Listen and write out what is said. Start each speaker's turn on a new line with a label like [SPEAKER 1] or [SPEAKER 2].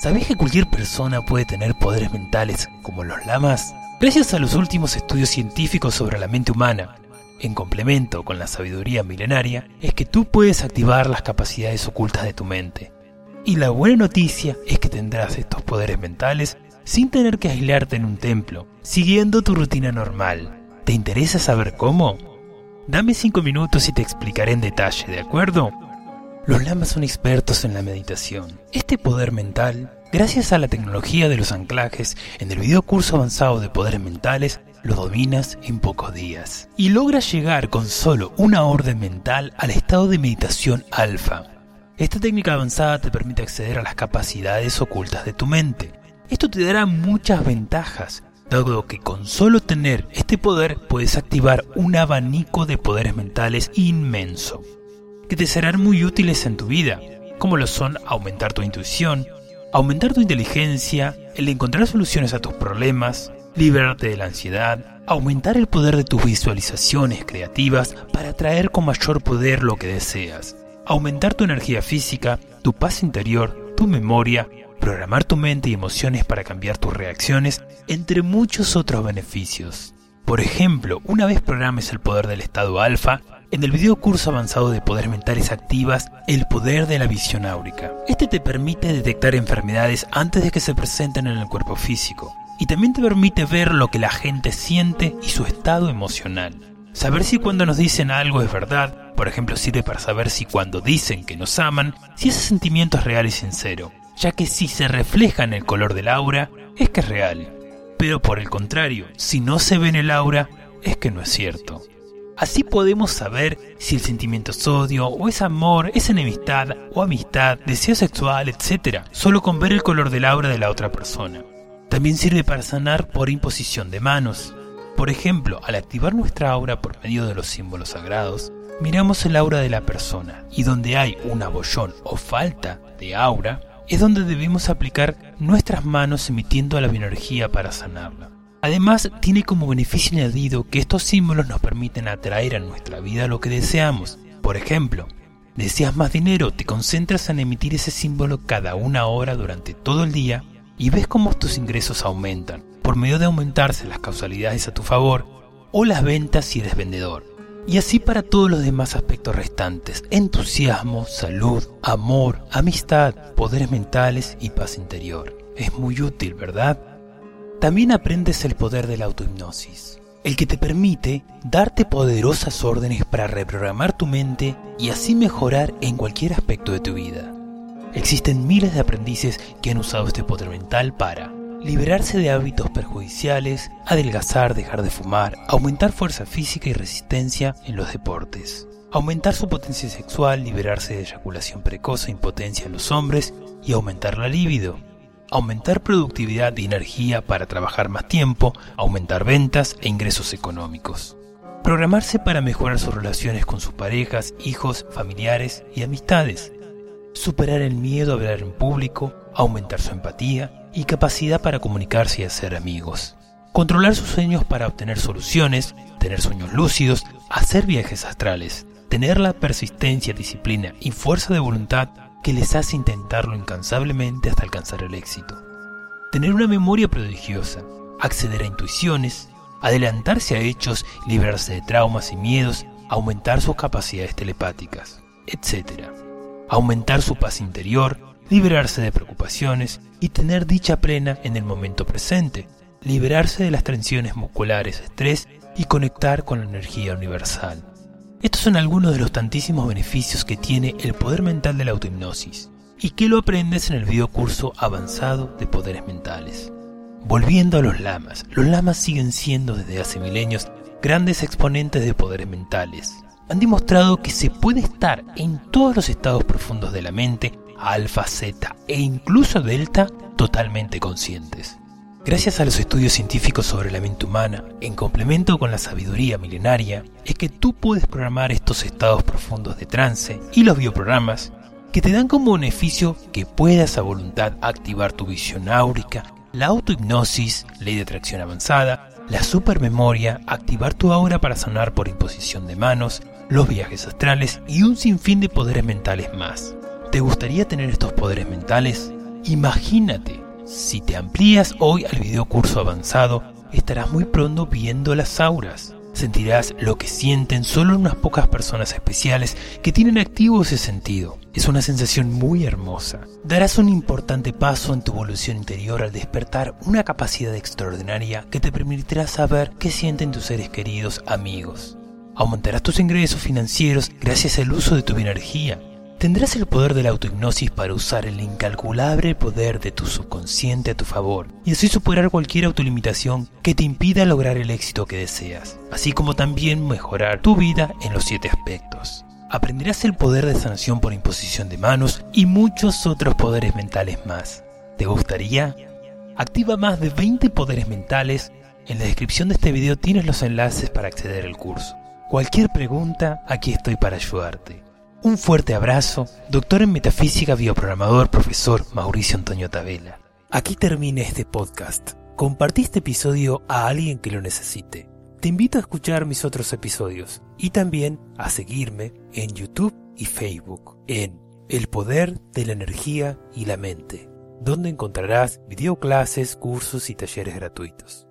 [SPEAKER 1] ¿Sabés que cualquier persona puede tener poderes mentales como los lamas? Gracias a los últimos estudios científicos sobre la mente humana, en complemento con la sabiduría milenaria, es que tú puedes activar las capacidades ocultas de tu mente. Y la buena noticia es que tendrás estos poderes mentales sin tener que aislarte en un templo, siguiendo tu rutina normal. ¿Te interesa saber cómo? Dame 5 minutos y te explicaré en detalle, ¿de acuerdo? Los lamas son expertos en la meditación. Este poder mental, gracias a la tecnología de los anclajes, en el video curso avanzado de poderes mentales, lo dominas en pocos días. Y logras llegar con solo una orden mental al estado de meditación alfa. Esta técnica avanzada te permite acceder a las capacidades ocultas de tu mente. Esto te dará muchas ventajas, dado que con solo tener este poder puedes activar un abanico de poderes mentales inmenso que te serán muy útiles en tu vida, como lo son aumentar tu intuición, aumentar tu inteligencia, el encontrar soluciones a tus problemas, liberarte de la ansiedad, aumentar el poder de tus visualizaciones creativas para atraer con mayor poder lo que deseas, aumentar tu energía física, tu paz interior, tu memoria, programar tu mente y emociones para cambiar tus reacciones, entre muchos otros beneficios. Por ejemplo, una vez programes el poder del estado alfa, en el video curso avanzado de poderes mentales activas el poder de la visión áurica. Este te permite detectar enfermedades antes de que se presenten en el cuerpo físico y también te permite ver lo que la gente siente y su estado emocional. Saber si cuando nos dicen algo es verdad, por ejemplo, sirve para saber si cuando dicen que nos aman, si ese sentimiento es real y sincero, ya que si se refleja en el color del aura, es que es real. Pero por el contrario, si no se ve en el aura, es que no es cierto. Así podemos saber si el sentimiento es odio o es amor, es enemistad o amistad, deseo sexual, etc. Solo con ver el color del aura de la otra persona. También sirve para sanar por imposición de manos. Por ejemplo, al activar nuestra aura por medio de los símbolos sagrados, miramos el aura de la persona y donde hay un abollón o falta de aura, es donde debemos aplicar nuestras manos emitiendo la bioenergía para sanarla. Además, tiene como beneficio añadido que estos símbolos nos permiten atraer a nuestra vida lo que deseamos. Por ejemplo, deseas más dinero, te concentras en emitir ese símbolo cada una hora durante todo el día y ves cómo tus ingresos aumentan, por medio de aumentarse las causalidades a tu favor o las ventas si eres vendedor. Y así para todos los demás aspectos restantes, entusiasmo, salud, amor, amistad, poderes mentales y paz interior. Es muy útil, ¿verdad? También aprendes el poder de la autohipnosis, el que te permite darte poderosas órdenes para reprogramar tu mente y así mejorar en cualquier aspecto de tu vida. Existen miles de aprendices que han usado este poder mental para liberarse de hábitos perjudiciales, adelgazar, dejar de fumar, aumentar fuerza física y resistencia en los deportes, aumentar su potencia sexual, liberarse de eyaculación precoz e impotencia en los hombres y aumentar la libido, aumentar productividad y energía para trabajar más tiempo, aumentar ventas e ingresos económicos. Programarse para mejorar sus relaciones con sus parejas, hijos, familiares y amistades. Superar el miedo a hablar en público, aumentar su empatía y capacidad para comunicarse y hacer amigos. Controlar sus sueños para obtener soluciones, tener sueños lúcidos, hacer viajes astrales, tener la persistencia, disciplina y fuerza de voluntad que les hace intentarlo incansablemente hasta alcanzar el éxito. Tener una memoria prodigiosa, acceder a intuiciones, adelantarse a hechos, librarse de traumas y miedos, aumentar sus capacidades telepáticas, etc. Aumentar su paz interior, liberarse de preocupaciones y tener dicha plena en el momento presente, liberarse de las tensiones musculares, estrés y conectar con la energía universal. Estos son algunos de los tantísimos beneficios que tiene el poder mental de la autohipnosis y que lo aprendes en el video curso avanzado de poderes mentales. Volviendo a los lamas, los lamas siguen siendo desde hace milenios grandes exponentes de poderes mentales. Han demostrado que se puede estar en todos los estados profundos de la mente, alfa, zeta e incluso delta, totalmente conscientes. Gracias a los estudios científicos sobre la mente humana, en complemento con la sabiduría milenaria, es que tú puedes programar estos estados profundos de trance y los bioprogramas que te dan como beneficio que puedas a voluntad activar tu visión áurica, la autohipnosis, ley de atracción avanzada, la supermemoria, activar tu aura para sanar por imposición de manos, los viajes astrales y un sinfín de poderes mentales más. ¿Te gustaría tener estos poderes mentales? Imagínate, si te amplías hoy al video curso avanzado, estarás muy pronto viendo las auras. Sentirás lo que sienten solo unas pocas personas especiales que tienen activo ese sentido. Es una sensación muy hermosa. Darás un importante paso en tu evolución interior al despertar una capacidad extraordinaria que te permitirá saber qué sienten tus seres queridos amigos. Aumentarás tus ingresos financieros gracias al uso de tu energía. Tendrás el poder de la autohipnosis para usar el incalculable poder de tu subconsciente a tu favor y así superar cualquier autolimitación que te impida lograr el éxito que deseas, así como también mejorar tu vida en los siete aspectos. Aprenderás el poder de sanación por imposición de manos y muchos otros poderes mentales más. ¿Te gustaría? Activa más de 20 poderes mentales. En la descripción de este video tienes los enlaces para acceder al curso. Cualquier pregunta, aquí estoy para ayudarte. Un fuerte abrazo, doctor en metafísica, bioprogramador, profesor Mauricio Antonio Tabela. Aquí termina este podcast. Compartí este episodio a alguien que lo necesite. Te invito a escuchar mis otros episodios y también a seguirme en YouTube y Facebook en El Poder de la Energía y la Mente, donde encontrarás videoclases, cursos y talleres gratuitos.